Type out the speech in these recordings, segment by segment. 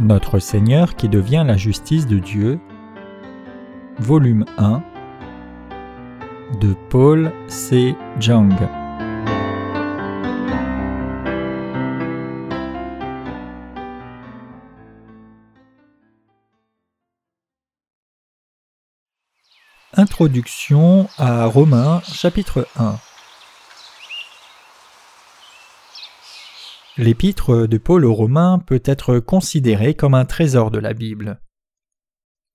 Notre Seigneur qui devient la justice de Dieu, volume 1 de Paul C. Jung. Introduction à Romains chapitre 1 L'épître de Paul aux Romains peut être considérée comme un trésor de la Bible.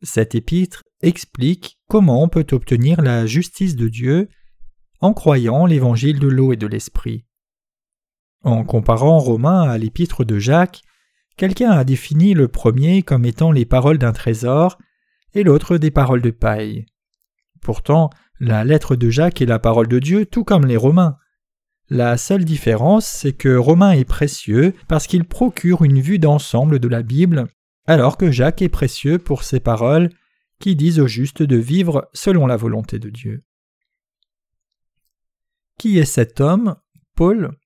Cette épître explique comment on peut obtenir la justice de Dieu en croyant l'évangile de l'eau et de l'esprit. En comparant Romains à l'épître de Jacques, quelqu'un a défini le premier comme étant les paroles d'un trésor et l'autre des paroles de paille. Pourtant, la lettre de Jacques est la parole de Dieu tout comme les Romains. La seule différence, c'est que Romain est précieux parce qu'il procure une vue d'ensemble de la Bible, alors que Jacques est précieux pour ses paroles qui disent au juste de vivre selon la volonté de Dieu. Qui est cet homme, Paul?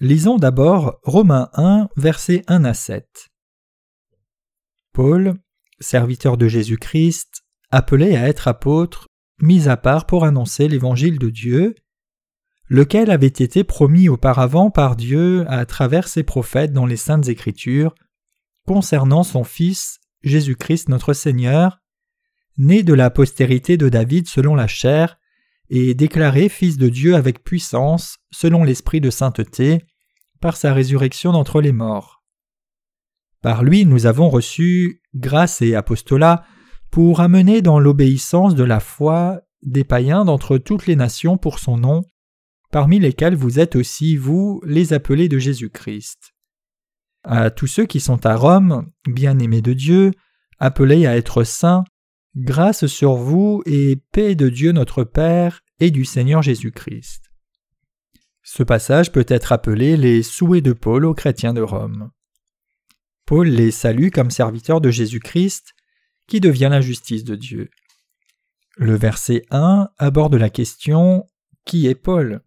Lisons d'abord Romains 1, versets 1 à 7. Paul, serviteur de Jésus-Christ, appelé à être apôtre, mis à part pour annoncer l'évangile de Dieu, lequel avait été promis auparavant par Dieu à travers ses prophètes dans les saintes Écritures, concernant son Fils, Jésus-Christ notre Seigneur, né de la postérité de David selon la chair, et déclaré Fils de Dieu avec puissance, selon l'Esprit de sainteté, par sa résurrection d'entre les morts. Par lui nous avons reçu grâce et apostolat pour amener dans l'obéissance de la foi des païens d'entre toutes les nations pour son nom, parmi lesquels vous êtes aussi, vous, les appelés de Jésus-Christ. À tous ceux qui sont à Rome, bien-aimés de Dieu, appelés à être saints, grâce sur vous et paix de Dieu notre Père et du Seigneur Jésus-Christ. Ce passage peut être appelé les souhaits de Paul aux chrétiens de Rome. Paul les salue comme serviteurs de Jésus-Christ, qui devient la justice de Dieu. Le verset 1 aborde la question Qui est Paul?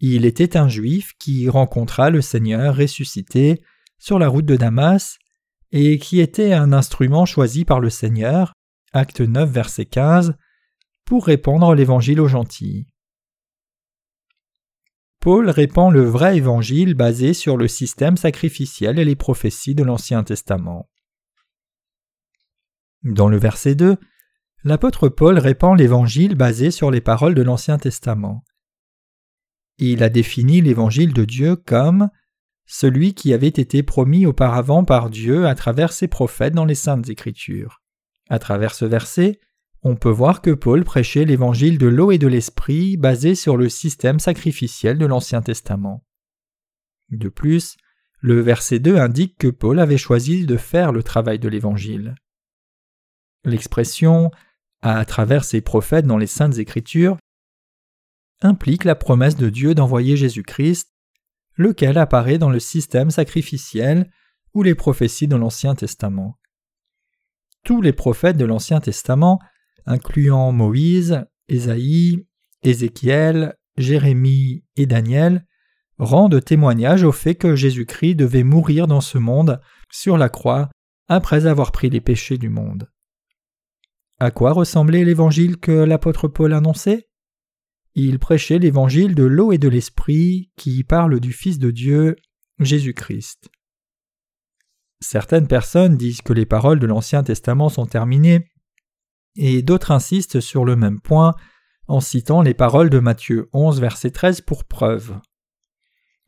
Il était un juif qui rencontra le Seigneur ressuscité sur la route de Damas et qui était un instrument choisi par le Seigneur, acte 9 verset 15, pour répandre l'évangile aux gentils. Paul répand le vrai évangile basé sur le système sacrificiel et les prophéties de l'Ancien Testament. Dans le verset 2, l'apôtre Paul répand l'évangile basé sur les paroles de l'Ancien Testament. Il a défini l'évangile de Dieu comme celui qui avait été promis auparavant par Dieu à travers ses prophètes dans les saintes écritures. À travers ce verset, on peut voir que Paul prêchait l'évangile de l'eau et de l'esprit basé sur le système sacrificiel de l'Ancien Testament. De plus, le verset 2 indique que Paul avait choisi de faire le travail de l'évangile. L'expression à travers ses prophètes dans les saintes écritures implique la promesse de Dieu d'envoyer Jésus-Christ, lequel apparaît dans le système sacrificiel ou les prophéties de l'Ancien Testament. Tous les prophètes de l'Ancien Testament, incluant Moïse, Ésaïe, Ézéchiel, Jérémie et Daniel, rendent témoignage au fait que Jésus-Christ devait mourir dans ce monde sur la croix après avoir pris les péchés du monde. À quoi ressemblait l'évangile que l'apôtre Paul annonçait? Il prêchait l'évangile de l'eau et de l'esprit qui parle du Fils de Dieu, Jésus-Christ. Certaines personnes disent que les paroles de l'Ancien Testament sont terminées, et d'autres insistent sur le même point en citant les paroles de Matthieu 11, verset 13 pour preuve.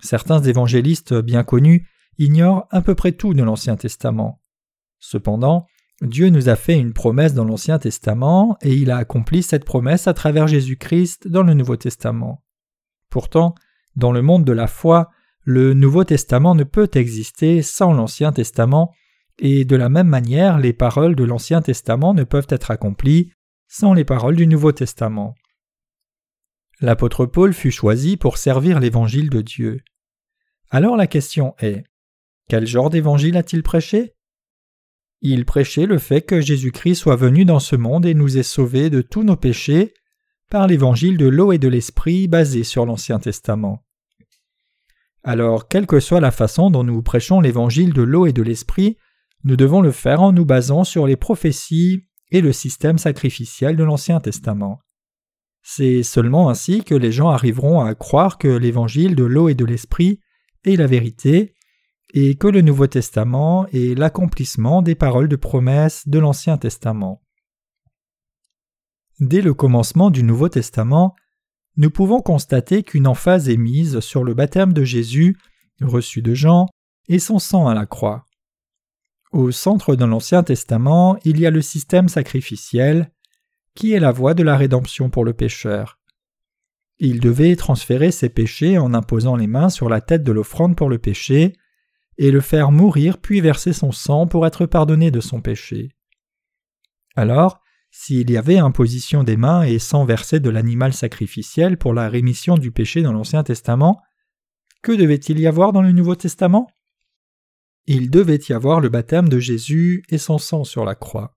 Certains évangélistes bien connus ignorent à peu près tout de l'Ancien Testament. Cependant, Dieu nous a fait une promesse dans l'Ancien Testament et il a accompli cette promesse à travers Jésus-Christ dans le Nouveau Testament. Pourtant, dans le monde de la foi, le Nouveau Testament ne peut exister sans l'Ancien Testament, et de la même manière les paroles de l'Ancien Testament ne peuvent être accomplies sans les paroles du Nouveau Testament. L'apôtre Paul fut choisi pour servir l'Évangile de Dieu. Alors la question est quel genre d'évangile a-t-il prêché? Il prêchait le fait que Jésus-Christ soit venu dans ce monde et nous ait sauvés de tous nos péchés par l'évangile de l'eau et de l'esprit basé sur l'Ancien Testament. Alors, quelle que soit la façon dont nous prêchons l'évangile de l'eau et de l'esprit, nous devons le faire en nous basant sur les prophéties et le système sacrificiel de l'Ancien Testament. C'est seulement ainsi que les gens arriveront à croire que l'évangile de l'eau et de l'esprit est la vérité, et que le Nouveau Testament est l'accomplissement des paroles de promesse de l'Ancien Testament. Dès le commencement du Nouveau Testament, nous pouvons constater qu'une emphase est mise sur le baptême de Jésus, reçu de Jean, et son sang à la croix. Au centre de l'Ancien Testament, il y a le système sacrificiel, qui est la voie de la rédemption pour le pécheur. Il devait transférer ses péchés en imposant les mains sur la tête de l'offrande pour le péché, et le faire mourir puis verser son sang pour être pardonné de son péché. Alors, s'il y avait imposition des mains et sang versé de l'animal sacrificiel pour la rémission du péché dans l'Ancien Testament, que devait-il y avoir dans le Nouveau Testament? Il devait y avoir le baptême de Jésus et son sang sur la croix.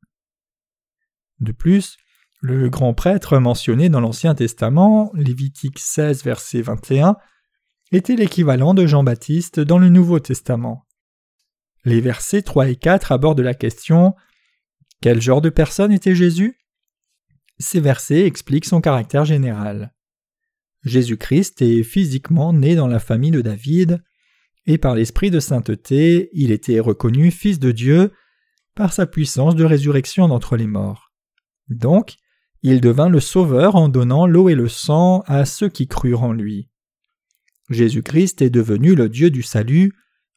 De plus, le grand prêtre mentionné dans l'Ancien Testament, Lévitique 16, verset 21, était l'équivalent de Jean-Baptiste dans le Nouveau Testament. Les versets 3 et 4 abordent la question Quel genre de personne était Jésus? Ces versets expliquent son caractère général. Jésus-Christ est physiquement né dans la famille de David, et par l'Esprit de sainteté, il était reconnu Fils de Dieu par sa puissance de résurrection d'entre les morts. Donc, il devint le Sauveur en donnant l'eau et le sang à ceux qui crurent en lui. Jésus-Christ est devenu le Dieu du salut,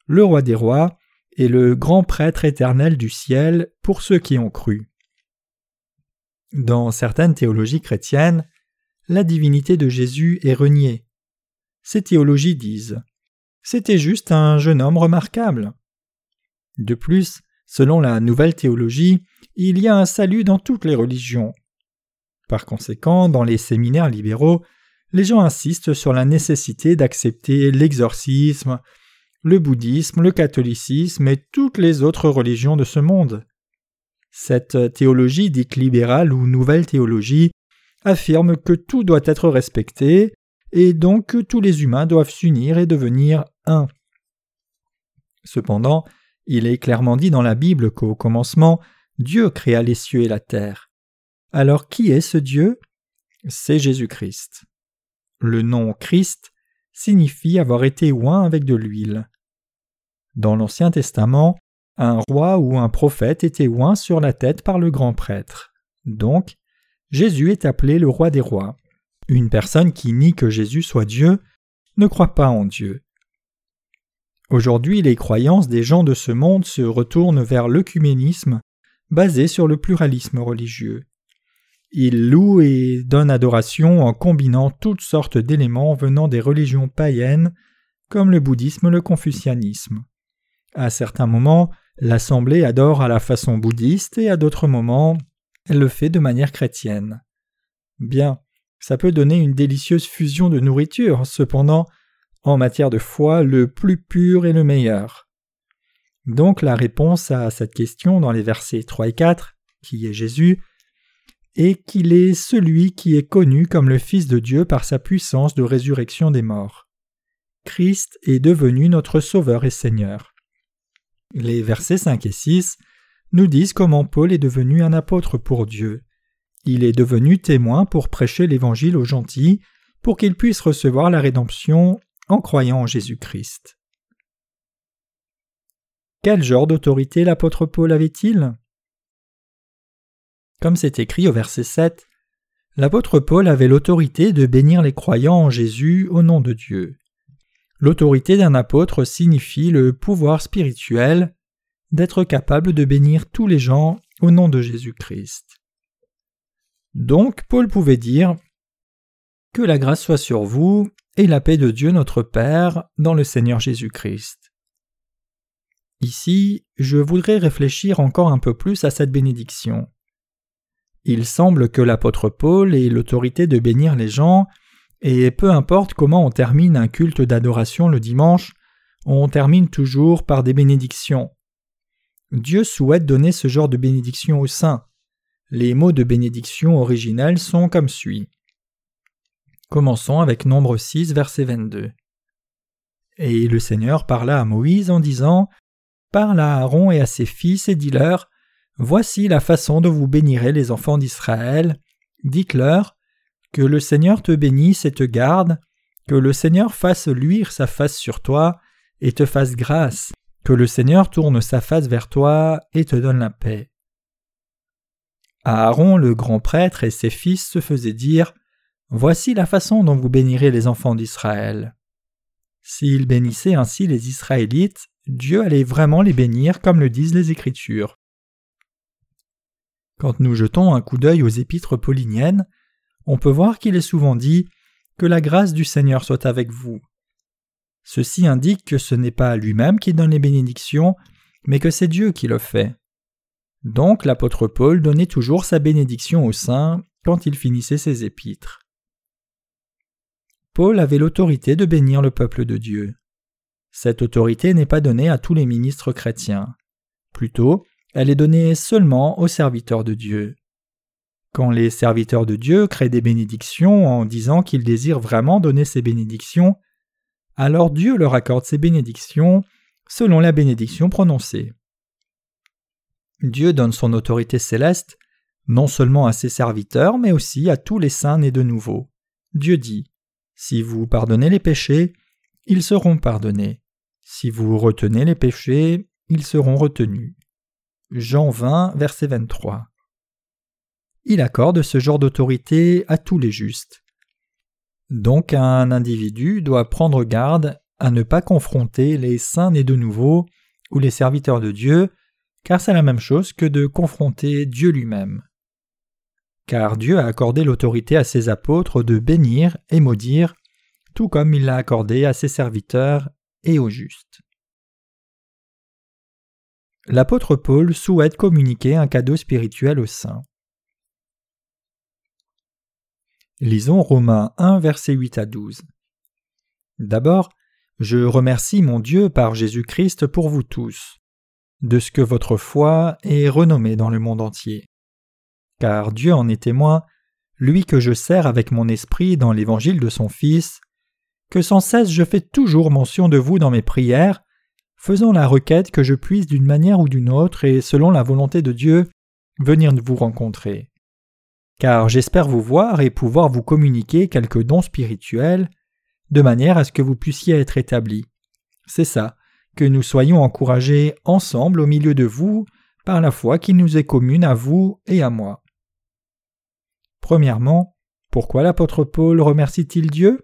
le roi des rois, et le grand prêtre éternel du ciel pour ceux qui ont cru. Dans certaines théologies chrétiennes, la divinité de Jésus est reniée. Ces théologies disent c'était juste un jeune homme remarquable. De plus, selon la nouvelle théologie, il y a un salut dans toutes les religions. Par conséquent, dans les séminaires libéraux, les gens insistent sur la nécessité d'accepter l'exorcisme, le bouddhisme, le catholicisme et toutes les autres religions de ce monde. Cette théologie dite libérale ou nouvelle théologie affirme que tout doit être respecté, et donc que tous les humains doivent s'unir et devenir un. Cependant, il est clairement dit dans la Bible qu'au commencement, Dieu créa les cieux et la terre. Alors qui est ce Dieu? C'est Jésus-Christ. Le nom Christ signifie avoir été oint avec de l'huile. Dans l'Ancien Testament, un roi ou un prophète était oint sur la tête par le grand prêtre. Donc, Jésus est appelé le roi des rois. Une personne qui nie que Jésus soit Dieu ne croit pas en Dieu. Aujourd'hui, les croyances des gens de ce monde se retournent vers l'œcuménisme, basé sur le pluralisme religieux. Ils louent et donnent adoration en combinant toutes sortes d'éléments venant des religions païennes, comme le bouddhisme le confucianisme. À certains moments, l'Assemblée adore à la façon bouddhiste et à d'autres moments, elle le fait de manière chrétienne. Bien, ça peut donner une délicieuse fusion de nourriture, cependant, en matière de foi, le plus pur est le meilleur. Donc la réponse à cette question dans les versets 3 et 4, qui est Jésus, est qu'il est celui qui est connu comme le Fils de Dieu par sa puissance de résurrection des morts. Christ est devenu notre Sauveur et Seigneur. Les versets 5 et 6 nous disent comment Paul est devenu un apôtre pour Dieu. Il est devenu témoin pour prêcher l'Évangile aux gentils, pour qu'ils puissent recevoir la rédemption en croyant en Jésus-Christ. Quel genre d'autorité l'apôtre Paul avait-il? Comme c'est écrit au verset 7, l'apôtre Paul avait l'autorité de bénir les croyants en Jésus au nom de Dieu. L'autorité d'un apôtre signifie le pouvoir spirituel d'être capable de bénir tous les gens au nom de Jésus-Christ. Donc Paul pouvait dire Que la grâce soit sur vous et la paix de Dieu notre Père dans le Seigneur Jésus-Christ. Ici, je voudrais réfléchir encore un peu plus à cette bénédiction. Il semble que l'apôtre Paul ait l'autorité de bénir les gens, et peu importe comment on termine un culte d'adoration le dimanche, on termine toujours par des bénédictions. Dieu souhaite donner ce genre de bénédiction aux saints. Les mots de bénédiction originels sont comme suit. Commençons avec Nombre 6, verset 22. Et le Seigneur parla à Moïse en disant Parle à Aaron et à ses fils et dis-leur Voici la façon dont vous bénirez les enfants d'Israël. Dites-leur Que le Seigneur te bénisse et te garde, que le Seigneur fasse luire sa face sur toi et te fasse grâce, que le Seigneur tourne sa face vers toi et te donne la paix. Aaron le grand prêtre et ses fils se faisaient dire Voici la façon dont vous bénirez les enfants d'Israël. S'ils bénissaient ainsi les Israélites, Dieu allait vraiment les bénir comme le disent les Écritures. Quand nous jetons un coup d'œil aux épîtres pauliniennes, on peut voir qu'il est souvent dit Que la grâce du Seigneur soit avec vous. Ceci indique que ce n'est pas lui-même qui donne les bénédictions, mais que c'est Dieu qui le fait. Donc l'apôtre Paul donnait toujours sa bénédiction aux saints quand il finissait ses épîtres. Paul avait l'autorité de bénir le peuple de Dieu. Cette autorité n'est pas donnée à tous les ministres chrétiens. Plutôt, elle est donnée seulement aux serviteurs de Dieu. Quand les serviteurs de Dieu créent des bénédictions en disant qu'ils désirent vraiment donner ces bénédictions, alors Dieu leur accorde ces bénédictions selon la bénédiction prononcée. Dieu donne son autorité céleste non seulement à ses serviteurs, mais aussi à tous les saints nés de nouveau. Dieu dit Si vous pardonnez les péchés, ils seront pardonnés. Si vous retenez les péchés, ils seront retenus. Jean 20, verset 23. Il accorde ce genre d'autorité à tous les justes. Donc un individu doit prendre garde à ne pas confronter les saints nés de nouveau ou les serviteurs de Dieu, car c'est la même chose que de confronter Dieu lui-même. Car Dieu a accordé l'autorité à ses apôtres de bénir et maudire, tout comme il l'a accordé à ses serviteurs et aux justes l'apôtre Paul souhaite communiquer un cadeau spirituel aux saints. Lisons Romains 1, versets 8 à 12. D'abord, je remercie mon Dieu par Jésus-Christ pour vous tous, de ce que votre foi est renommée dans le monde entier. Car Dieu en est témoin, lui que je sers avec mon esprit dans l'évangile de son Fils, que sans cesse je fais toujours mention de vous dans mes prières, faisant la requête que je puisse d'une manière ou d'une autre et selon la volonté de Dieu venir vous rencontrer. Car j'espère vous voir et pouvoir vous communiquer quelques dons spirituels, de manière à ce que vous puissiez être établis. C'est ça, que nous soyons encouragés ensemble au milieu de vous par la foi qui nous est commune à vous et à moi. Premièrement, pourquoi l'apôtre Paul remercie-t-il Dieu?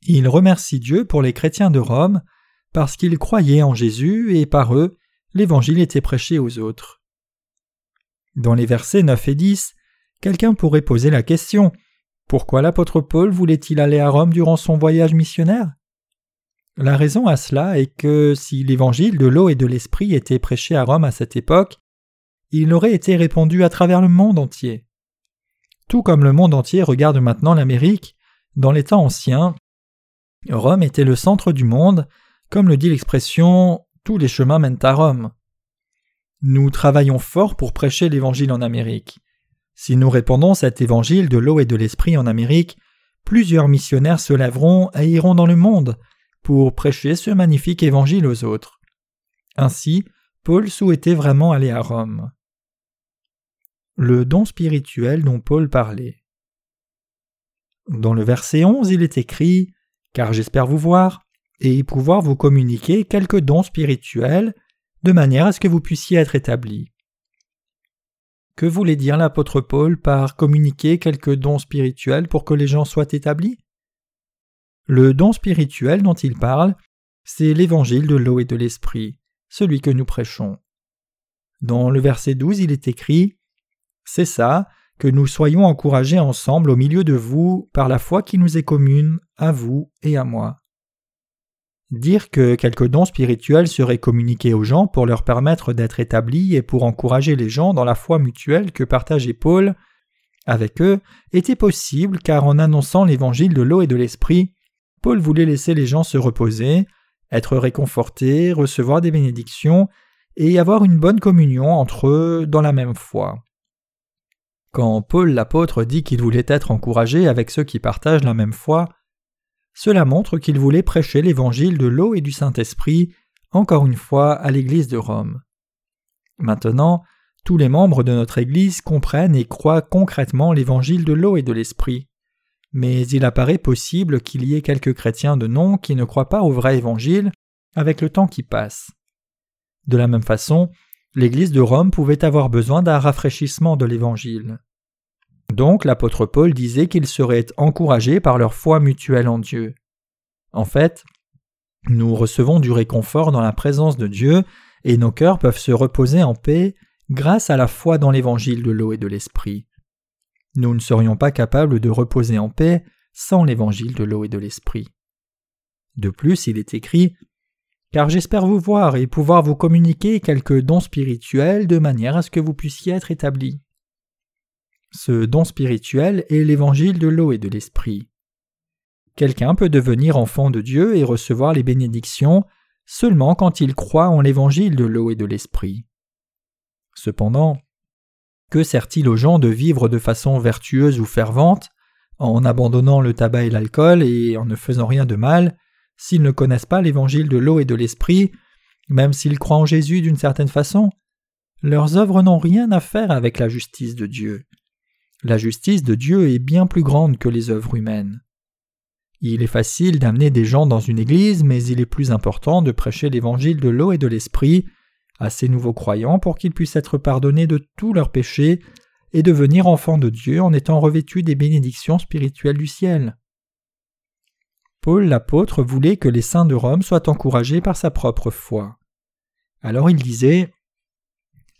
Il remercie Dieu pour les chrétiens de Rome parce qu'ils croyaient en Jésus et par eux, l'Évangile était prêché aux autres. Dans les versets 9 et 10, quelqu'un pourrait poser la question Pourquoi l'apôtre Paul voulait-il aller à Rome durant son voyage missionnaire? La raison à cela est que si l'Évangile de l'eau et de l'Esprit était prêché à Rome à cette époque, il aurait été répandu à travers le monde entier. Tout comme le monde entier regarde maintenant l'Amérique, dans les temps anciens, Rome était le centre du monde comme le dit l'expression Tous les chemins mènent à Rome. Nous travaillons fort pour prêcher l'Évangile en Amérique. Si nous répandons cet Évangile de l'eau et de l'Esprit en Amérique, plusieurs missionnaires se lèveront et iront dans le monde pour prêcher ce magnifique Évangile aux autres. Ainsi, Paul souhaitait vraiment aller à Rome. Le don spirituel dont Paul parlait. Dans le verset 11, il est écrit Car j'espère vous voir, et pouvoir vous communiquer quelques dons spirituels de manière à ce que vous puissiez être établis. Que voulait dire l'apôtre Paul par communiquer quelques dons spirituels pour que les gens soient établis? Le don spirituel dont il parle, c'est l'évangile de l'eau et de l'esprit, celui que nous prêchons. Dans le verset 12, il est écrit C'est ça, que nous soyons encouragés ensemble au milieu de vous par la foi qui nous est commune, à vous et à moi. Dire que quelques dons spirituels seraient communiqués aux gens pour leur permettre d'être établis et pour encourager les gens dans la foi mutuelle que partageait Paul avec eux était possible car en annonçant l'évangile de l'eau et de l'esprit, Paul voulait laisser les gens se reposer, être réconfortés, recevoir des bénédictions et avoir une bonne communion entre eux dans la même foi. Quand Paul l'apôtre dit qu'il voulait être encouragé avec ceux qui partagent la même foi, cela montre qu'il voulait prêcher l'évangile de l'eau et du Saint-Esprit, encore une fois, à l'Église de Rome. Maintenant, tous les membres de notre Église comprennent et croient concrètement l'évangile de l'eau et de l'Esprit. Mais il apparaît possible qu'il y ait quelques chrétiens de nom qui ne croient pas au vrai évangile avec le temps qui passe. De la même façon, l'Église de Rome pouvait avoir besoin d'un rafraîchissement de l'Évangile. Donc l'apôtre Paul disait qu'ils seraient encouragés par leur foi mutuelle en Dieu. En fait, nous recevons du réconfort dans la présence de Dieu et nos cœurs peuvent se reposer en paix grâce à la foi dans l'évangile de l'eau et de l'esprit. Nous ne serions pas capables de reposer en paix sans l'évangile de l'eau et de l'esprit. De plus, il est écrit car j'espère vous voir et pouvoir vous communiquer quelques dons spirituels de manière à ce que vous puissiez être établis. Ce don spirituel est l'évangile de l'eau et de l'esprit. Quelqu'un peut devenir enfant de Dieu et recevoir les bénédictions seulement quand il croit en l'évangile de l'eau et de l'esprit. Cependant, que sert-il aux gens de vivre de façon vertueuse ou fervente, en abandonnant le tabac et l'alcool et en ne faisant rien de mal, s'ils ne connaissent pas l'évangile de l'eau et de l'esprit, même s'ils croient en Jésus d'une certaine façon, leurs œuvres n'ont rien à faire avec la justice de Dieu. La justice de Dieu est bien plus grande que les œuvres humaines. Il est facile d'amener des gens dans une église, mais il est plus important de prêcher l'évangile de l'eau et de l'esprit à ces nouveaux croyants pour qu'ils puissent être pardonnés de tous leurs péchés et devenir enfants de Dieu en étant revêtus des bénédictions spirituelles du ciel. Paul l'apôtre voulait que les saints de Rome soient encouragés par sa propre foi. Alors il disait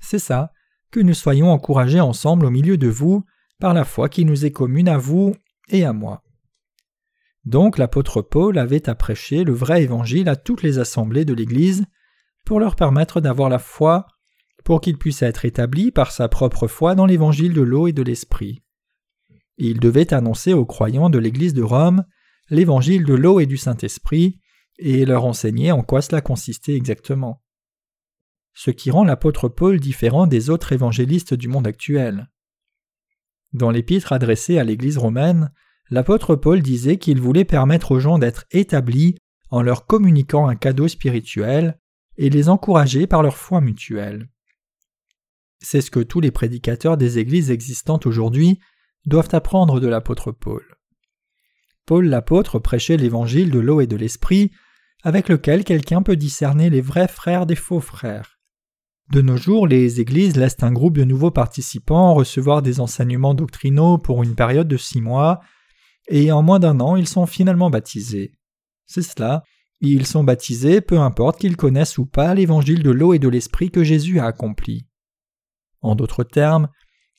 C'est ça, que nous soyons encouragés ensemble au milieu de vous par la foi qui nous est commune à vous et à moi. Donc l'apôtre Paul avait à prêcher le vrai évangile à toutes les assemblées de l'Église pour leur permettre d'avoir la foi, pour qu'ils puissent être établis par sa propre foi dans l'évangile de l'eau et de l'esprit. Il devait annoncer aux croyants de l'Église de Rome l'évangile de l'eau et du Saint-Esprit, et leur enseigner en quoi cela consistait exactement. Ce qui rend l'apôtre Paul différent des autres évangélistes du monde actuel. Dans l'épître adressée à l'Église romaine, l'apôtre Paul disait qu'il voulait permettre aux gens d'être établis en leur communiquant un cadeau spirituel et les encourager par leur foi mutuelle. C'est ce que tous les prédicateurs des églises existantes aujourd'hui doivent apprendre de l'apôtre Paul. Paul l'apôtre prêchait l'évangile de l'eau et de l'esprit, avec lequel quelqu'un peut discerner les vrais frères des faux frères. De nos jours, les églises laissent un groupe de nouveaux participants recevoir des enseignements doctrinaux pour une période de six mois, et en moins d'un an, ils sont finalement baptisés. C'est cela, ils sont baptisés peu importe qu'ils connaissent ou pas l'évangile de l'eau et de l'esprit que Jésus a accompli. En d'autres termes,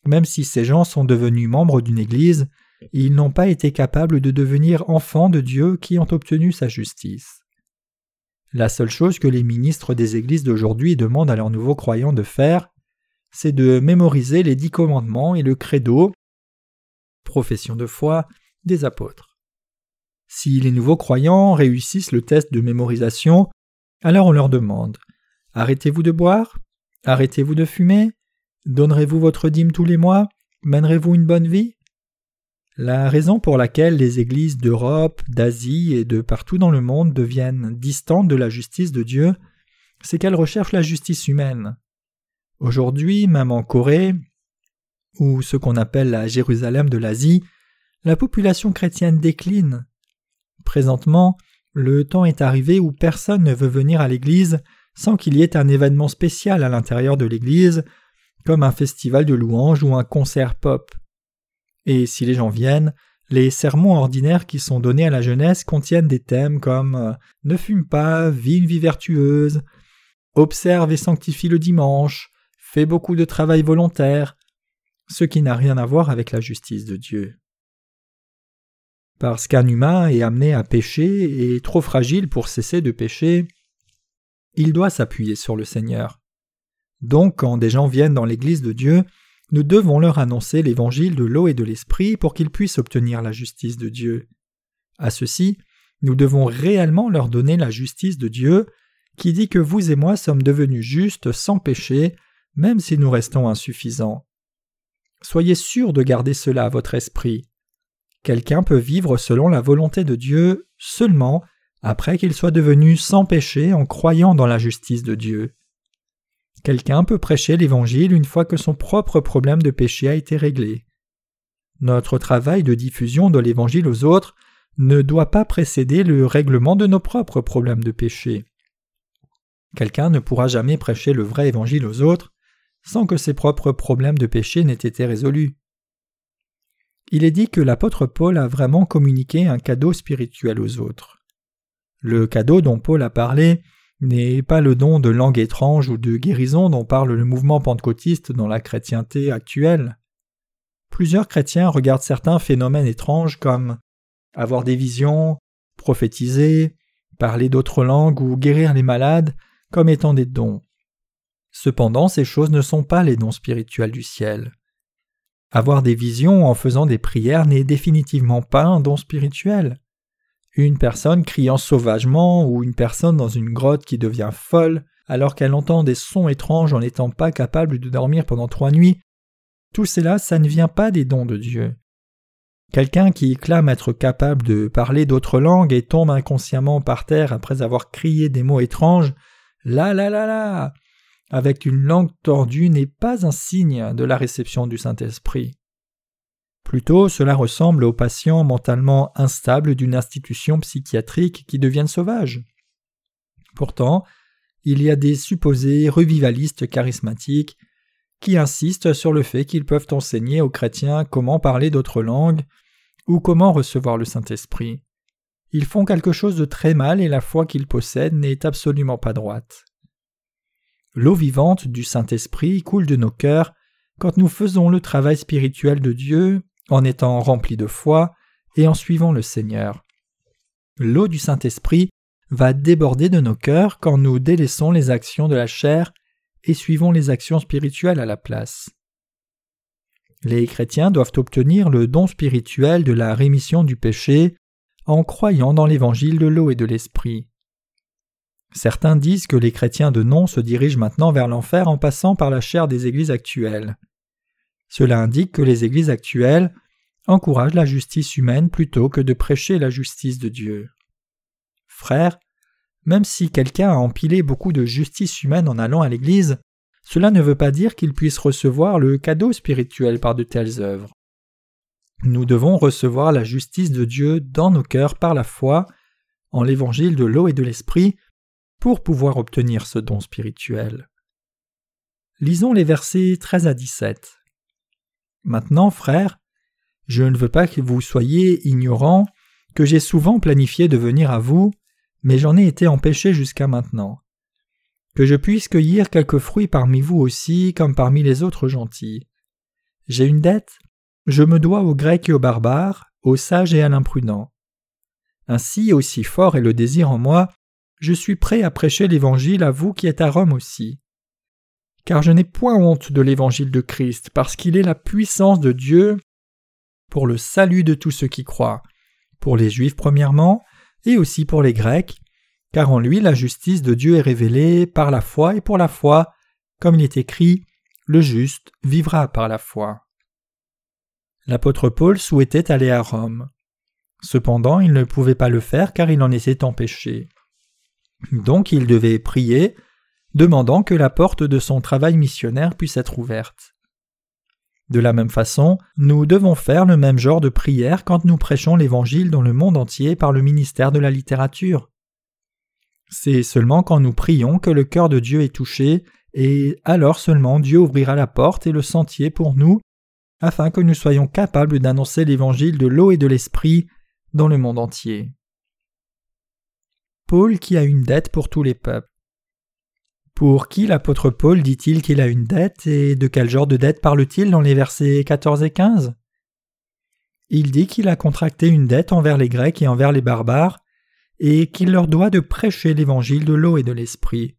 même si ces gens sont devenus membres d'une église, ils n'ont pas été capables de devenir enfants de Dieu qui ont obtenu sa justice. La seule chose que les ministres des églises d'aujourd'hui demandent à leurs nouveaux croyants de faire, c'est de mémoriser les dix commandements et le credo, profession de foi, des apôtres. Si les nouveaux croyants réussissent le test de mémorisation, alors on leur demande Arrêtez-vous de boire? Arrêtez-vous de fumer? Donnerez-vous votre dîme tous les mois? Mènerez-vous une bonne vie? La raison pour laquelle les églises d'Europe, d'Asie et de partout dans le monde deviennent distantes de la justice de Dieu, c'est qu'elles recherchent la justice humaine. Aujourd'hui, même en Corée, ou ce qu'on appelle la Jérusalem de l'Asie, la population chrétienne décline. Présentement, le temps est arrivé où personne ne veut venir à l'église sans qu'il y ait un événement spécial à l'intérieur de l'église, comme un festival de louanges ou un concert pop. Et si les gens viennent, les sermons ordinaires qui sont donnés à la jeunesse contiennent des thèmes comme euh, Ne fume pas, vis une vie vertueuse, observe et sanctifie le dimanche, fais beaucoup de travail volontaire, ce qui n'a rien à voir avec la justice de Dieu. Parce qu'un humain est amené à pécher et trop fragile pour cesser de pécher, il doit s'appuyer sur le Seigneur. Donc quand des gens viennent dans l'Église de Dieu, nous devons leur annoncer l'évangile de l'eau et de l'esprit pour qu'ils puissent obtenir la justice de Dieu. À ceci, nous devons réellement leur donner la justice de Dieu, qui dit que vous et moi sommes devenus justes sans péché, même si nous restons insuffisants. Soyez sûrs de garder cela à votre esprit. quelqu'un peut vivre selon la volonté de Dieu seulement après qu'il soit devenu sans péché en croyant dans la justice de Dieu. Quelqu'un peut prêcher l'Évangile une fois que son propre problème de péché a été réglé. Notre travail de diffusion de l'Évangile aux autres ne doit pas précéder le règlement de nos propres problèmes de péché. Quelqu'un ne pourra jamais prêcher le vrai Évangile aux autres sans que ses propres problèmes de péché n'aient été résolus. Il est dit que l'apôtre Paul a vraiment communiqué un cadeau spirituel aux autres. Le cadeau dont Paul a parlé n'est pas le don de langue étrange ou de guérison dont parle le mouvement pentecôtiste dans la chrétienté actuelle. Plusieurs chrétiens regardent certains phénomènes étranges comme avoir des visions, prophétiser, parler d'autres langues ou guérir les malades comme étant des dons. Cependant, ces choses ne sont pas les dons spirituels du ciel. Avoir des visions en faisant des prières n'est définitivement pas un don spirituel. Une personne criant sauvagement ou une personne dans une grotte qui devient folle alors qu'elle entend des sons étranges en n'étant pas capable de dormir pendant trois nuits, tout cela, ça ne vient pas des dons de Dieu. Quelqu'un qui clame être capable de parler d'autres langues et tombe inconsciemment par terre après avoir crié des mots étranges, là là là là, avec une langue tordue n'est pas un signe de la réception du Saint-Esprit. Plutôt, cela ressemble aux patients mentalement instables d'une institution psychiatrique qui deviennent sauvages. Pourtant, il y a des supposés revivalistes charismatiques qui insistent sur le fait qu'ils peuvent enseigner aux chrétiens comment parler d'autres langues ou comment recevoir le Saint-Esprit. Ils font quelque chose de très mal et la foi qu'ils possèdent n'est absolument pas droite. L'eau vivante du Saint-Esprit coule de nos cœurs quand nous faisons le travail spirituel de Dieu en étant rempli de foi et en suivant le Seigneur. L'eau du Saint-Esprit va déborder de nos cœurs quand nous délaissons les actions de la chair et suivons les actions spirituelles à la place. Les chrétiens doivent obtenir le don spirituel de la rémission du péché en croyant dans l'évangile de l'eau et de l'esprit. Certains disent que les chrétiens de nom se dirigent maintenant vers l'enfer en passant par la chair des églises actuelles. Cela indique que les églises actuelles encouragent la justice humaine plutôt que de prêcher la justice de Dieu. Frères, même si quelqu'un a empilé beaucoup de justice humaine en allant à l'église, cela ne veut pas dire qu'il puisse recevoir le cadeau spirituel par de telles œuvres. Nous devons recevoir la justice de Dieu dans nos cœurs par la foi, en l'évangile de l'eau et de l'esprit, pour pouvoir obtenir ce don spirituel. Lisons les versets 13 à 17. Maintenant, frères, je ne veux pas que vous soyez ignorants que j'ai souvent planifié de venir à vous, mais j'en ai été empêché jusqu'à maintenant. Que je puisse cueillir quelques fruits parmi vous aussi, comme parmi les autres gentils. J'ai une dette, je me dois aux Grecs et aux barbares, aux sages et à l'imprudent. Ainsi, aussi fort est le désir en moi, je suis prêt à prêcher l'Évangile à vous qui êtes à Rome aussi car je n'ai point honte de l'évangile de Christ, parce qu'il est la puissance de Dieu pour le salut de tous ceux qui croient, pour les Juifs premièrement, et aussi pour les Grecs, car en lui la justice de Dieu est révélée par la foi et pour la foi, comme il est écrit, le juste vivra par la foi. L'apôtre Paul souhaitait aller à Rome. Cependant, il ne pouvait pas le faire car il en était empêché. Donc il devait prier demandant que la porte de son travail missionnaire puisse être ouverte. De la même façon, nous devons faire le même genre de prière quand nous prêchons l'Évangile dans le monde entier par le ministère de la littérature. C'est seulement quand nous prions que le cœur de Dieu est touché, et alors seulement Dieu ouvrira la porte et le sentier pour nous, afin que nous soyons capables d'annoncer l'Évangile de l'eau et de l'Esprit dans le monde entier. Paul qui a une dette pour tous les peuples. Pour qui l'apôtre Paul dit-il qu'il a une dette et de quel genre de dette parle-t-il dans les versets 14 et 15 Il dit qu'il a contracté une dette envers les Grecs et envers les barbares et qu'il leur doit de prêcher l'évangile de l'eau et de l'esprit.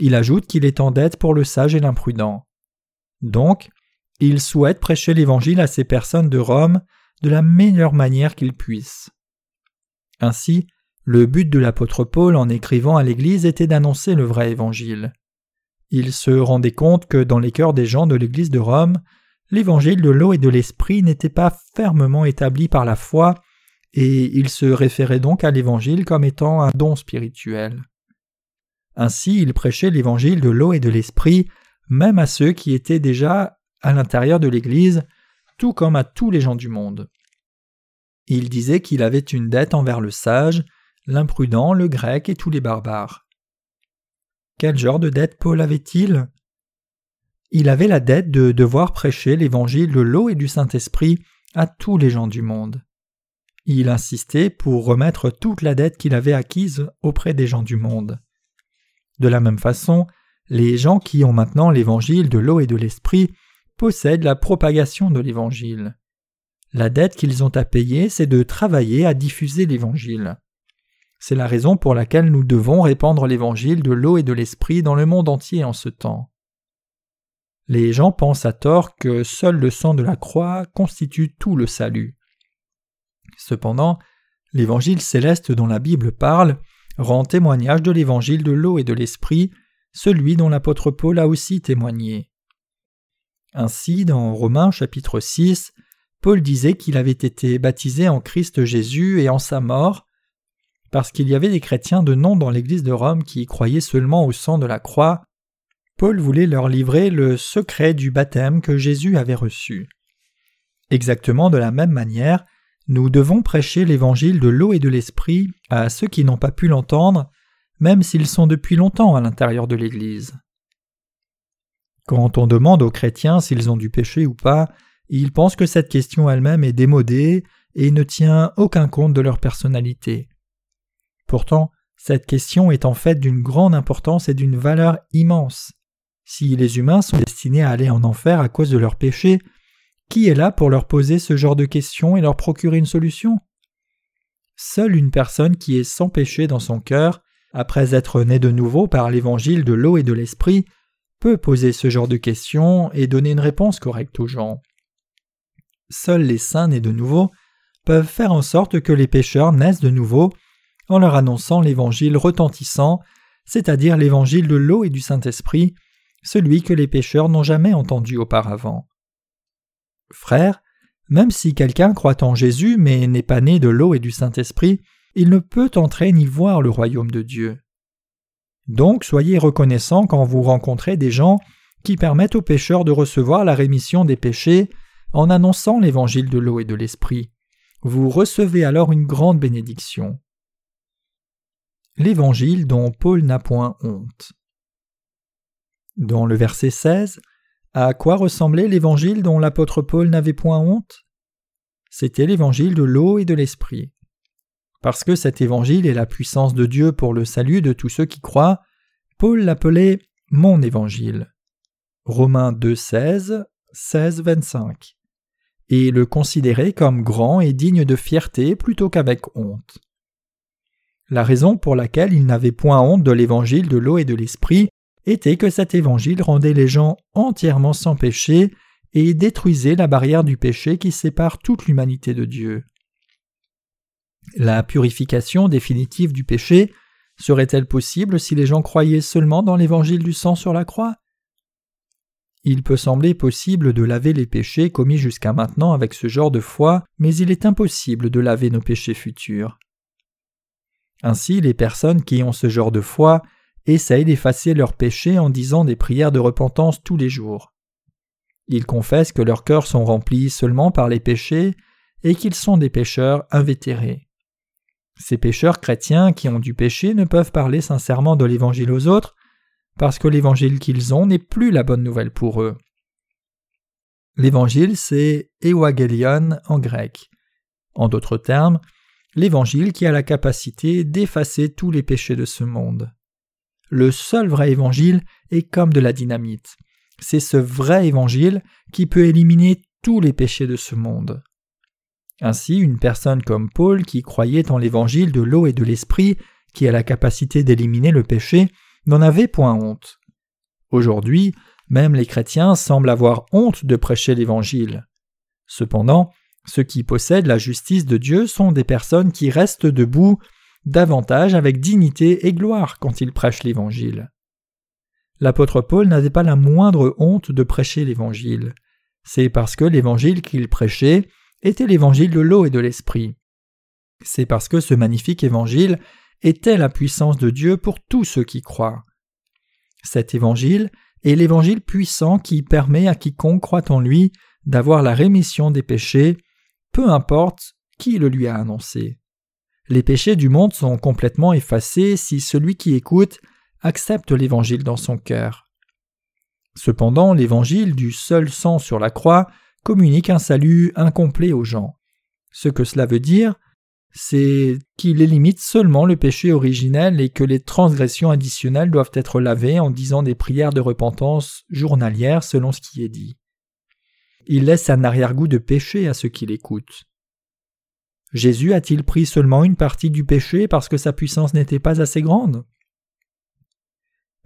Il ajoute qu'il est en dette pour le sage et l'imprudent. Donc, il souhaite prêcher l'évangile à ces personnes de Rome de la meilleure manière qu'il puisse. Ainsi, le but de l'apôtre Paul en écrivant à l'Église était d'annoncer le vrai évangile. Il se rendait compte que dans les cœurs des gens de l'Église de Rome, l'évangile de l'eau et de l'esprit n'était pas fermement établi par la foi, et il se référait donc à l'évangile comme étant un don spirituel. Ainsi il prêchait l'évangile de l'eau et de l'esprit même à ceux qui étaient déjà à l'intérieur de l'Église, tout comme à tous les gens du monde. Il disait qu'il avait une dette envers le sage, l'imprudent, le grec et tous les barbares. Quel genre de dette Paul avait-il? Il avait la dette de devoir prêcher l'évangile de l'eau et du Saint-Esprit à tous les gens du monde. Il insistait pour remettre toute la dette qu'il avait acquise auprès des gens du monde. De la même façon, les gens qui ont maintenant l'évangile de l'eau et de l'esprit possèdent la propagation de l'évangile. La dette qu'ils ont à payer, c'est de travailler à diffuser l'évangile. C'est la raison pour laquelle nous devons répandre l'évangile de l'eau et de l'esprit dans le monde entier en ce temps. Les gens pensent à tort que seul le sang de la croix constitue tout le salut. Cependant, l'évangile céleste dont la Bible parle rend témoignage de l'évangile de l'eau et de l'esprit, celui dont l'apôtre Paul a aussi témoigné. Ainsi, dans Romains chapitre 6, Paul disait qu'il avait été baptisé en Christ Jésus et en sa mort, parce qu'il y avait des chrétiens de nom dans l'Église de Rome qui croyaient seulement au sang de la croix, Paul voulait leur livrer le secret du baptême que Jésus avait reçu. Exactement de la même manière, nous devons prêcher l'évangile de l'eau et de l'esprit à ceux qui n'ont pas pu l'entendre, même s'ils sont depuis longtemps à l'intérieur de l'Église. Quand on demande aux chrétiens s'ils ont du péché ou pas, ils pensent que cette question elle-même est démodée et ne tient aucun compte de leur personnalité. Pourtant, cette question est en fait d'une grande importance et d'une valeur immense. Si les humains sont destinés à aller en enfer à cause de leurs péchés, qui est là pour leur poser ce genre de questions et leur procurer une solution? Seule une personne qui est sans péché dans son cœur, après être née de nouveau par l'évangile de l'eau et de l'esprit, peut poser ce genre de questions et donner une réponse correcte aux gens. Seuls les saints nés de nouveau peuvent faire en sorte que les pécheurs naissent de nouveau en leur annonçant l'évangile retentissant, c'est-à-dire l'évangile de l'eau et du Saint-Esprit, celui que les pécheurs n'ont jamais entendu auparavant. Frère, même si quelqu'un croit en Jésus mais n'est pas né de l'eau et du Saint-Esprit, il ne peut entrer ni voir le royaume de Dieu. Donc soyez reconnaissants quand vous rencontrez des gens qui permettent aux pécheurs de recevoir la rémission des péchés en annonçant l'évangile de l'eau et de l'Esprit. Vous recevez alors une grande bénédiction. L'évangile dont Paul n'a point honte. Dans le verset 16, à quoi ressemblait l'évangile dont l'apôtre Paul n'avait point honte? C'était l'évangile de l'eau et de l'esprit. Parce que cet évangile est la puissance de Dieu pour le salut de tous ceux qui croient, Paul l'appelait mon évangile. Romains 2, 16, 16, 25. Et le considérait comme grand et digne de fierté plutôt qu'avec honte. La raison pour laquelle il n'avait point honte de l'évangile de l'eau et de l'esprit était que cet évangile rendait les gens entièrement sans péché et détruisait la barrière du péché qui sépare toute l'humanité de Dieu. La purification définitive du péché serait-elle possible si les gens croyaient seulement dans l'évangile du sang sur la croix? Il peut sembler possible de laver les péchés commis jusqu'à maintenant avec ce genre de foi, mais il est impossible de laver nos péchés futurs. Ainsi, les personnes qui ont ce genre de foi essayent d'effacer leurs péchés en disant des prières de repentance tous les jours. Ils confessent que leurs cœurs sont remplis seulement par les péchés et qu'ils sont des pécheurs invétérés. Ces pécheurs chrétiens qui ont du péché ne peuvent parler sincèrement de l'Évangile aux autres parce que l'Évangile qu'ils ont n'est plus la bonne nouvelle pour eux. L'Évangile, c'est Ewagelion en grec. En d'autres termes, l'Évangile qui a la capacité d'effacer tous les péchés de ce monde. Le seul vrai évangile est comme de la dynamite. C'est ce vrai évangile qui peut éliminer tous les péchés de ce monde. Ainsi, une personne comme Paul, qui croyait en l'évangile de l'eau et de l'esprit, qui a la capacité d'éliminer le péché, n'en avait point honte. Aujourd'hui, même les chrétiens semblent avoir honte de prêcher l'évangile. Cependant, ceux qui possèdent la justice de Dieu sont des personnes qui restent debout davantage avec dignité et gloire quand il prêche l'Évangile. L'apôtre Paul n'avait pas la moindre honte de prêcher l'Évangile. C'est parce que l'évangile qu'il prêchait était l'évangile de l'eau et de l'esprit. C'est parce que ce magnifique évangile était la puissance de Dieu pour tous ceux qui croient. Cet évangile est l'évangile puissant qui permet à quiconque croit en lui d'avoir la rémission des péchés, peu importe qui le lui a annoncé. Les péchés du monde sont complètement effacés si celui qui écoute accepte l'évangile dans son cœur. Cependant, l'évangile du seul sang sur la croix communique un salut incomplet aux gens. Ce que cela veut dire, c'est qu'il élimine seulement le péché originel et que les transgressions additionnelles doivent être lavées en disant des prières de repentance journalières selon ce qui est dit. Il laisse un arrière-goût de péché à ceux qui l'écoutent. Jésus a-t-il pris seulement une partie du péché parce que sa puissance n'était pas assez grande?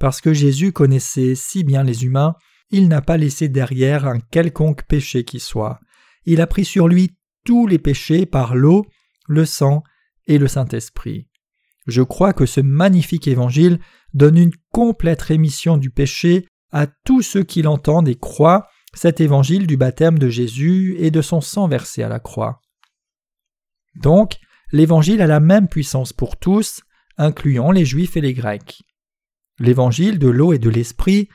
Parce que Jésus connaissait si bien les humains, il n'a pas laissé derrière un quelconque péché qui soit. Il a pris sur lui tous les péchés par l'eau, le sang et le Saint-Esprit. Je crois que ce magnifique évangile donne une complète rémission du péché à tous ceux qui l'entendent et croient cet évangile du baptême de Jésus et de son sang versé à la croix. Donc, l'Évangile a la même puissance pour tous, incluant les Juifs et les Grecs. L'Évangile de l'eau et de l'Esprit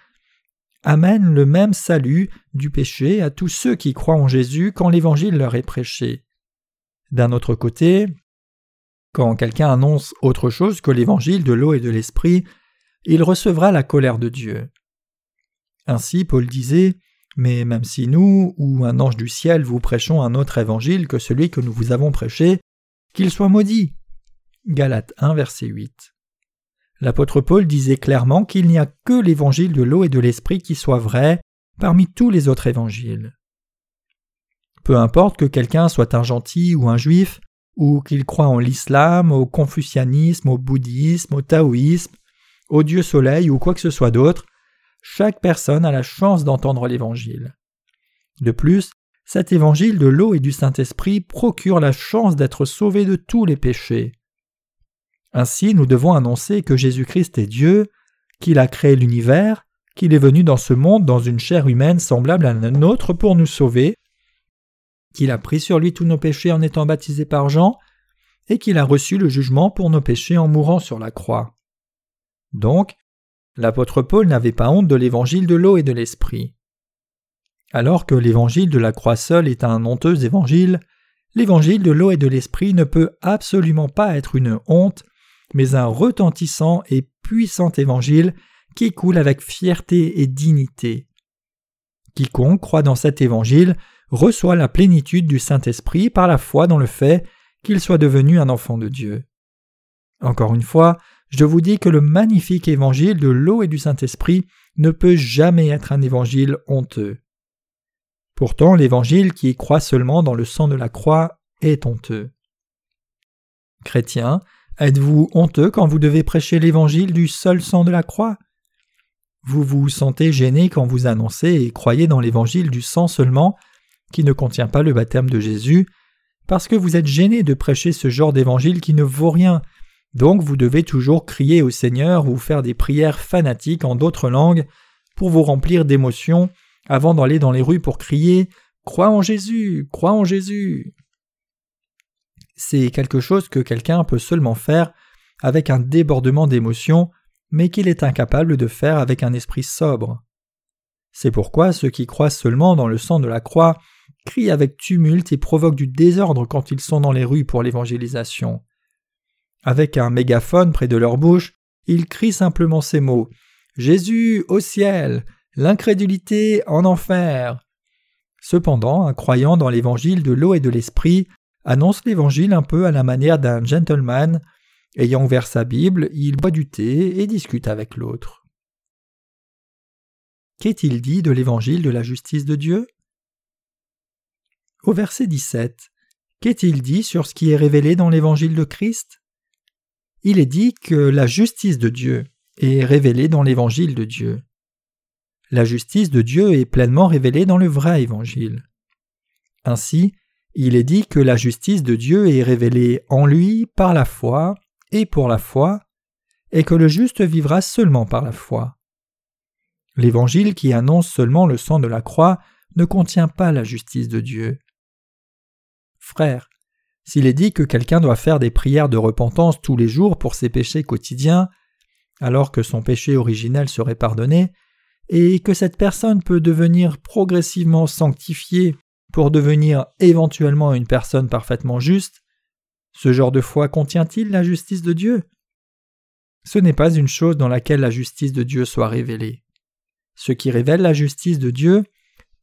amène le même salut du péché à tous ceux qui croient en Jésus quand l'Évangile leur est prêché. D'un autre côté, quand quelqu'un annonce autre chose que l'Évangile de l'eau et de l'Esprit, il recevra la colère de Dieu. Ainsi Paul disait mais même si nous, ou un ange du ciel, vous prêchons un autre évangile que celui que nous vous avons prêché, qu'il soit maudit. Galates 1, verset 8. L'apôtre Paul disait clairement qu'il n'y a que l'évangile de l'eau et de l'esprit qui soit vrai parmi tous les autres évangiles. Peu importe que quelqu'un soit un gentil ou un juif, ou qu'il croit en l'islam, au confucianisme, au bouddhisme, au taoïsme, au dieu soleil ou quoi que ce soit d'autre, chaque personne a la chance d'entendre l'Évangile. De plus, cet Évangile de l'eau et du Saint-Esprit procure la chance d'être sauvé de tous les péchés. Ainsi nous devons annoncer que Jésus-Christ est Dieu, qu'il a créé l'univers, qu'il est venu dans ce monde dans une chair humaine semblable à la nôtre pour nous sauver, qu'il a pris sur lui tous nos péchés en étant baptisé par Jean, et qu'il a reçu le jugement pour nos péchés en mourant sur la croix. Donc, L'apôtre Paul n'avait pas honte de l'évangile de l'eau et de l'esprit. Alors que l'évangile de la croix seule est un honteux évangile, l'évangile de l'eau et de l'esprit ne peut absolument pas être une honte, mais un retentissant et puissant évangile qui coule avec fierté et dignité. Quiconque croit dans cet évangile reçoit la plénitude du Saint-Esprit par la foi dans le fait qu'il soit devenu un enfant de Dieu. Encore une fois, je vous dis que le magnifique évangile de l'eau et du Saint-Esprit ne peut jamais être un évangile honteux. Pourtant, l'évangile qui croit seulement dans le sang de la croix est honteux. Chrétiens, êtes-vous honteux quand vous devez prêcher l'évangile du seul sang de la croix? Vous vous sentez gêné quand vous annoncez et croyez dans l'évangile du sang seulement, qui ne contient pas le baptême de Jésus, parce que vous êtes gêné de prêcher ce genre d'évangile qui ne vaut rien donc vous devez toujours crier au Seigneur ou faire des prières fanatiques en d'autres langues pour vous remplir d'émotions avant d'aller dans les rues pour crier Crois en Jésus, crois en Jésus. C'est quelque chose que quelqu'un peut seulement faire avec un débordement d'émotions, mais qu'il est incapable de faire avec un esprit sobre. C'est pourquoi ceux qui croient seulement dans le sang de la croix crient avec tumulte et provoquent du désordre quand ils sont dans les rues pour l'évangélisation. Avec un mégaphone près de leur bouche, ils crient simplement ces mots Jésus au ciel, l'incrédulité en enfer. Cependant, un croyant dans l'évangile de l'eau et de l'esprit annonce l'évangile un peu à la manière d'un gentleman. Ayant ouvert sa Bible, il boit du thé et discute avec l'autre. Qu'est-il dit de l'évangile de la justice de Dieu? Au verset 17, qu'est-il dit sur ce qui est révélé dans l'évangile de Christ? Il est dit que la justice de Dieu est révélée dans l'évangile de Dieu. La justice de Dieu est pleinement révélée dans le vrai évangile. Ainsi, il est dit que la justice de Dieu est révélée en lui par la foi et pour la foi, et que le juste vivra seulement par la foi. L'évangile qui annonce seulement le sang de la croix ne contient pas la justice de Dieu. Frère, s'il est dit que quelqu'un doit faire des prières de repentance tous les jours pour ses péchés quotidiens, alors que son péché originel serait pardonné, et que cette personne peut devenir progressivement sanctifiée pour devenir éventuellement une personne parfaitement juste, ce genre de foi contient-il la justice de Dieu? Ce n'est pas une chose dans laquelle la justice de Dieu soit révélée. Ce qui révèle la justice de Dieu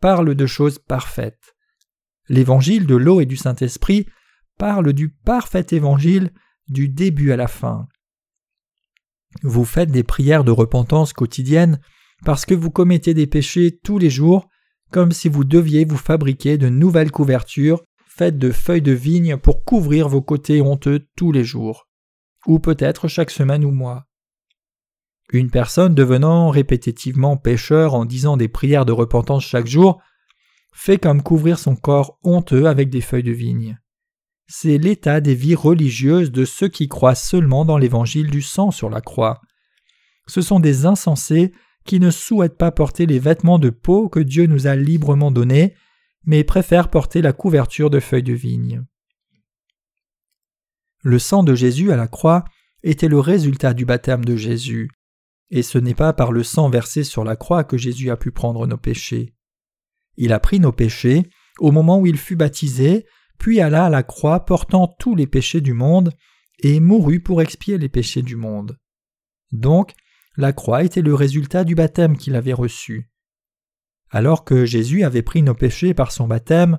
parle de choses parfaites. L'évangile de l'eau et du Saint-Esprit parle du parfait évangile du début à la fin. Vous faites des prières de repentance quotidiennes parce que vous commettez des péchés tous les jours, comme si vous deviez vous fabriquer de nouvelles couvertures faites de feuilles de vigne pour couvrir vos côtés honteux tous les jours, ou peut-être chaque semaine ou mois. Une personne devenant répétitivement pécheur en disant des prières de repentance chaque jour fait comme couvrir son corps honteux avec des feuilles de vigne. C'est l'état des vies religieuses de ceux qui croient seulement dans l'évangile du sang sur la croix. Ce sont des insensés qui ne souhaitent pas porter les vêtements de peau que Dieu nous a librement donnés, mais préfèrent porter la couverture de feuilles de vigne. Le sang de Jésus à la croix était le résultat du baptême de Jésus, et ce n'est pas par le sang versé sur la croix que Jésus a pu prendre nos péchés. Il a pris nos péchés au moment où il fut baptisé, puis alla à la croix portant tous les péchés du monde, et mourut pour expier les péchés du monde. Donc, la croix était le résultat du baptême qu'il avait reçu. Alors que Jésus avait pris nos péchés par son baptême,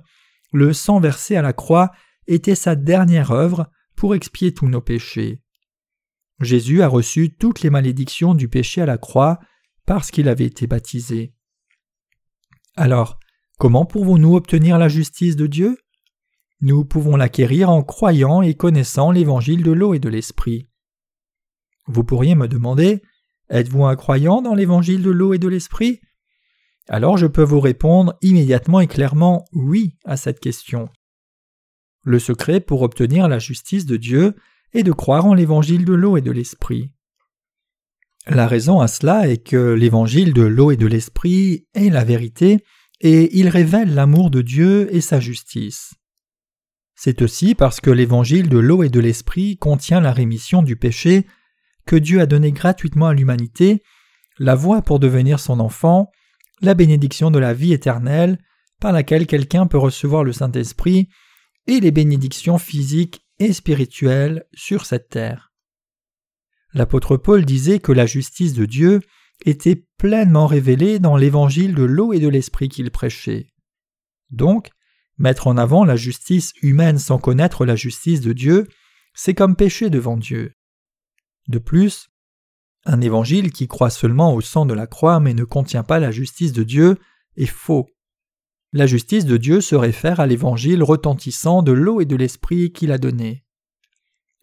le sang versé à la croix était sa dernière œuvre pour expier tous nos péchés. Jésus a reçu toutes les malédictions du péché à la croix parce qu'il avait été baptisé. Alors, comment pouvons-nous obtenir la justice de Dieu? Nous pouvons l'acquérir en croyant et connaissant l'évangile de l'eau et de l'esprit. Vous pourriez me demander Êtes-vous un croyant dans l'évangile de l'eau et de l'esprit? Alors je peux vous répondre immédiatement et clairement oui à cette question. Le secret pour obtenir la justice de Dieu est de croire en l'évangile de l'eau et de l'esprit. La raison à cela est que l'évangile de l'eau et de l'esprit est la vérité et il révèle l'amour de Dieu et sa justice. C'est aussi parce que l'évangile de l'eau et de l'esprit contient la rémission du péché que Dieu a donné gratuitement à l'humanité, la voie pour devenir son enfant, la bénédiction de la vie éternelle, par laquelle quelqu'un peut recevoir le Saint-Esprit, et les bénédictions physiques et spirituelles sur cette terre. L'apôtre Paul disait que la justice de Dieu était pleinement révélée dans l'évangile de l'eau et de l'esprit qu'il prêchait. Donc, mettre en avant la justice humaine sans connaître la justice de Dieu, c'est comme pécher devant Dieu. De plus, un évangile qui croit seulement au sang de la croix mais ne contient pas la justice de Dieu est faux. La justice de Dieu se réfère à l'évangile retentissant de l'eau et de l'esprit qu'il a donné.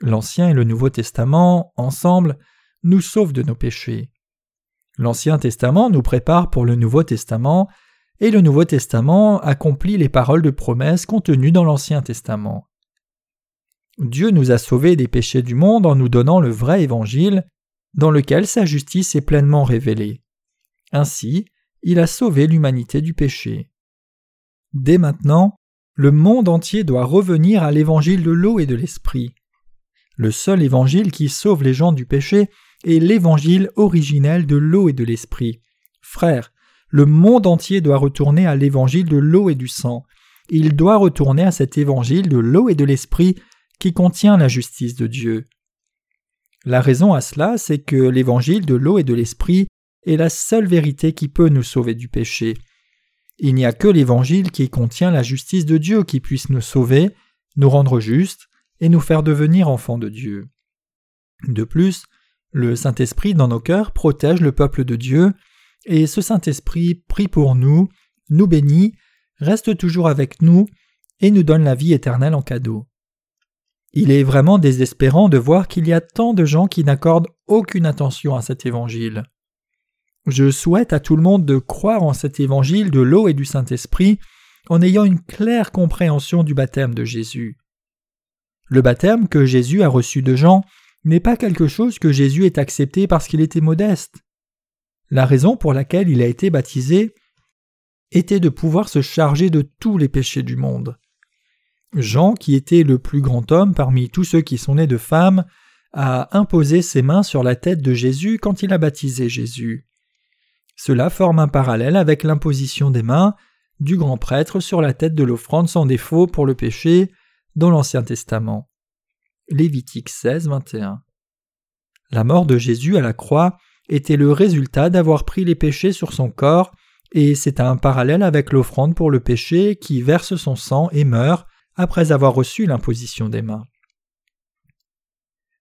L'Ancien et le Nouveau Testament, ensemble, nous sauvent de nos péchés. L'Ancien Testament nous prépare pour le Nouveau Testament, et le Nouveau Testament accomplit les paroles de promesse contenues dans l'Ancien Testament. Dieu nous a sauvés des péchés du monde en nous donnant le vrai évangile, dans lequel sa justice est pleinement révélée. Ainsi, il a sauvé l'humanité du péché. Dès maintenant, le monde entier doit revenir à l'évangile de l'eau et de l'esprit. Le seul évangile qui sauve les gens du péché est l'évangile originel de l'eau et de l'esprit. Frères, le monde entier doit retourner à l'évangile de l'eau et du sang. Il doit retourner à cet évangile de l'eau et de l'esprit qui contient la justice de Dieu. La raison à cela, c'est que l'évangile de l'eau et de l'esprit est la seule vérité qui peut nous sauver du péché. Il n'y a que l'évangile qui contient la justice de Dieu qui puisse nous sauver, nous rendre justes et nous faire devenir enfants de Dieu. De plus, le Saint-Esprit dans nos cœurs protège le peuple de Dieu, et ce Saint-Esprit prie pour nous, nous bénit, reste toujours avec nous et nous donne la vie éternelle en cadeau. Il est vraiment désespérant de voir qu'il y a tant de gens qui n'accordent aucune attention à cet évangile. Je souhaite à tout le monde de croire en cet évangile de l'eau et du Saint-Esprit en ayant une claire compréhension du baptême de Jésus. Le baptême que Jésus a reçu de Jean n'est pas quelque chose que Jésus ait accepté parce qu'il était modeste. La raison pour laquelle il a été baptisé était de pouvoir se charger de tous les péchés du monde. Jean, qui était le plus grand homme parmi tous ceux qui sont nés de femmes, a imposé ses mains sur la tête de Jésus quand il a baptisé Jésus. Cela forme un parallèle avec l'imposition des mains du grand prêtre sur la tête de l'offrande sans défaut pour le péché dans l'Ancien Testament. Lévitique 16, 21. La mort de Jésus à la croix était le résultat d'avoir pris les péchés sur son corps, et c'est un parallèle avec l'offrande pour le péché qui verse son sang et meurt après avoir reçu l'imposition des mains.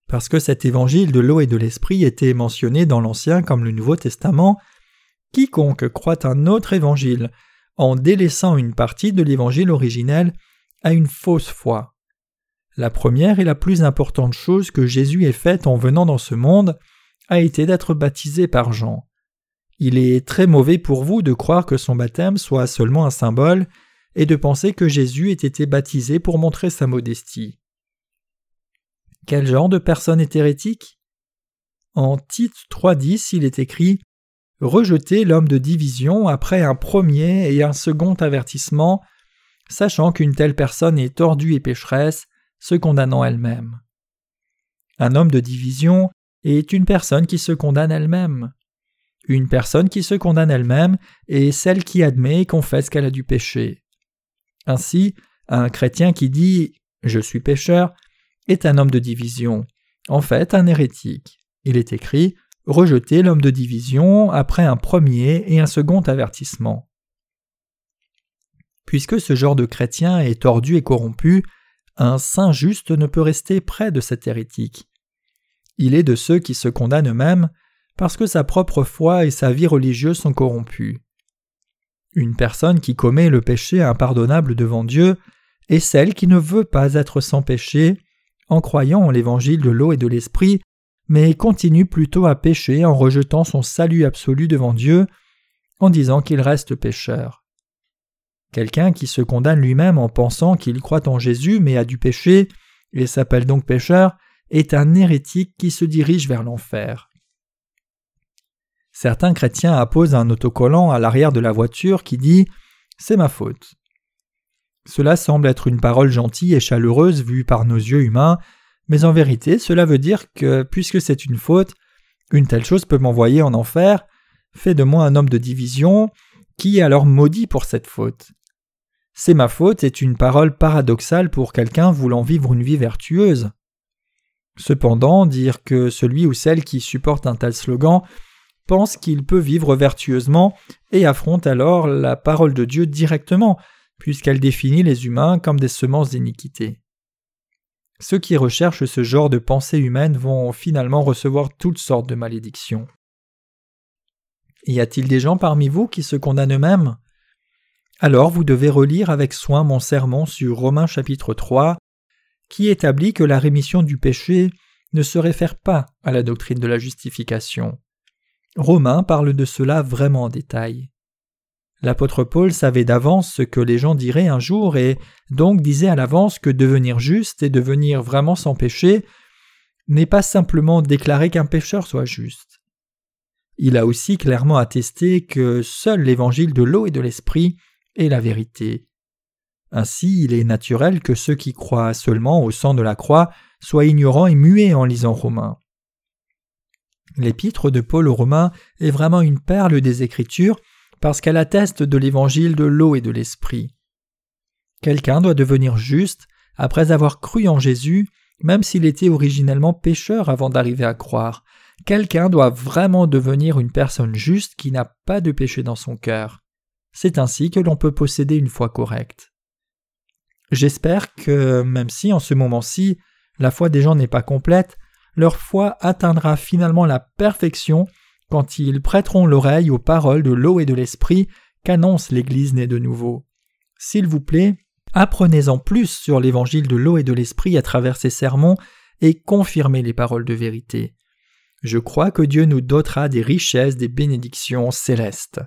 Parce que cet évangile de l'eau et de l'esprit était mentionné dans l'Ancien comme le Nouveau Testament, quiconque croit un autre évangile en délaissant une partie de l'évangile originel a une fausse foi. La première et la plus importante chose que Jésus ait faite en venant dans ce monde a été d'être baptisé par Jean. Il est très mauvais pour vous de croire que son baptême soit seulement un symbole et de penser que Jésus ait été baptisé pour montrer sa modestie. Quel genre de personne est hérétique? En Tite 3.10, il est écrit Rejetez l'homme de division après un premier et un second avertissement, sachant qu'une telle personne est tordue et pécheresse, se condamnant elle-même. Un homme de division est une personne qui se condamne elle-même. Une personne qui se condamne elle-même est celle qui admet et confesse qu'elle a du péché. Ainsi, un chrétien qui dit Je suis pécheur est un homme de division, en fait un hérétique. Il est écrit Rejeter l'homme de division après un premier et un second avertissement. Puisque ce genre de chrétien est tordu et corrompu, un saint juste ne peut rester près de cet hérétique. Il est de ceux qui se condamnent eux-mêmes parce que sa propre foi et sa vie religieuse sont corrompues. Une personne qui commet le péché impardonnable devant Dieu est celle qui ne veut pas être sans péché en croyant en l'évangile de l'eau et de l'esprit, mais continue plutôt à pécher en rejetant son salut absolu devant Dieu, en disant qu'il reste pécheur. Quelqu'un qui se condamne lui-même en pensant qu'il croit en Jésus mais a du péché, et s'appelle donc pécheur, est un hérétique qui se dirige vers l'enfer. Certains chrétiens apposent un autocollant à l'arrière de la voiture qui dit C'est ma faute. Cela semble être une parole gentille et chaleureuse vue par nos yeux humains, mais en vérité cela veut dire que, puisque c'est une faute, une telle chose peut m'envoyer en enfer, fait de moi un homme de division, qui est alors maudit pour cette faute. C'est ma faute est une parole paradoxale pour quelqu'un voulant vivre une vie vertueuse. Cependant, dire que celui ou celle qui supporte un tel slogan pense qu'il peut vivre vertueusement et affronte alors la parole de Dieu directement, puisqu'elle définit les humains comme des semences d'iniquité. Ceux qui recherchent ce genre de pensée humaine vont finalement recevoir toutes sortes de malédictions. Y a-t-il des gens parmi vous qui se condamnent eux-mêmes? Alors vous devez relire avec soin mon sermon sur Romains chapitre 3, qui établit que la rémission du péché ne se réfère pas à la doctrine de la justification. Romains parle de cela vraiment en détail. L'apôtre Paul savait d'avance ce que les gens diraient un jour et donc disait à l'avance que devenir juste et devenir vraiment sans péché n'est pas simplement déclarer qu'un pécheur soit juste. Il a aussi clairement attesté que seul l'évangile de l'eau et de l'esprit est la vérité. Ainsi, il est naturel que ceux qui croient seulement au sang de la croix soient ignorants et muets en lisant Romains. L'épître de Paul aux Romains est vraiment une perle des Écritures parce qu'elle atteste de l'évangile de l'eau et de l'esprit. Quelqu'un doit devenir juste après avoir cru en Jésus, même s'il était originellement pécheur avant d'arriver à croire. Quelqu'un doit vraiment devenir une personne juste qui n'a pas de péché dans son cœur. C'est ainsi que l'on peut posséder une foi correcte. J'espère que, même si en ce moment-ci, la foi des gens n'est pas complète, leur foi atteindra finalement la perfection quand ils prêteront l'oreille aux paroles de l'eau et de l'esprit qu'annonce l'Église née de nouveau. S'il vous plaît, apprenez-en plus sur l'évangile de l'eau et de l'esprit à travers ces sermons et confirmez les paroles de vérité. Je crois que Dieu nous dotera des richesses des bénédictions célestes.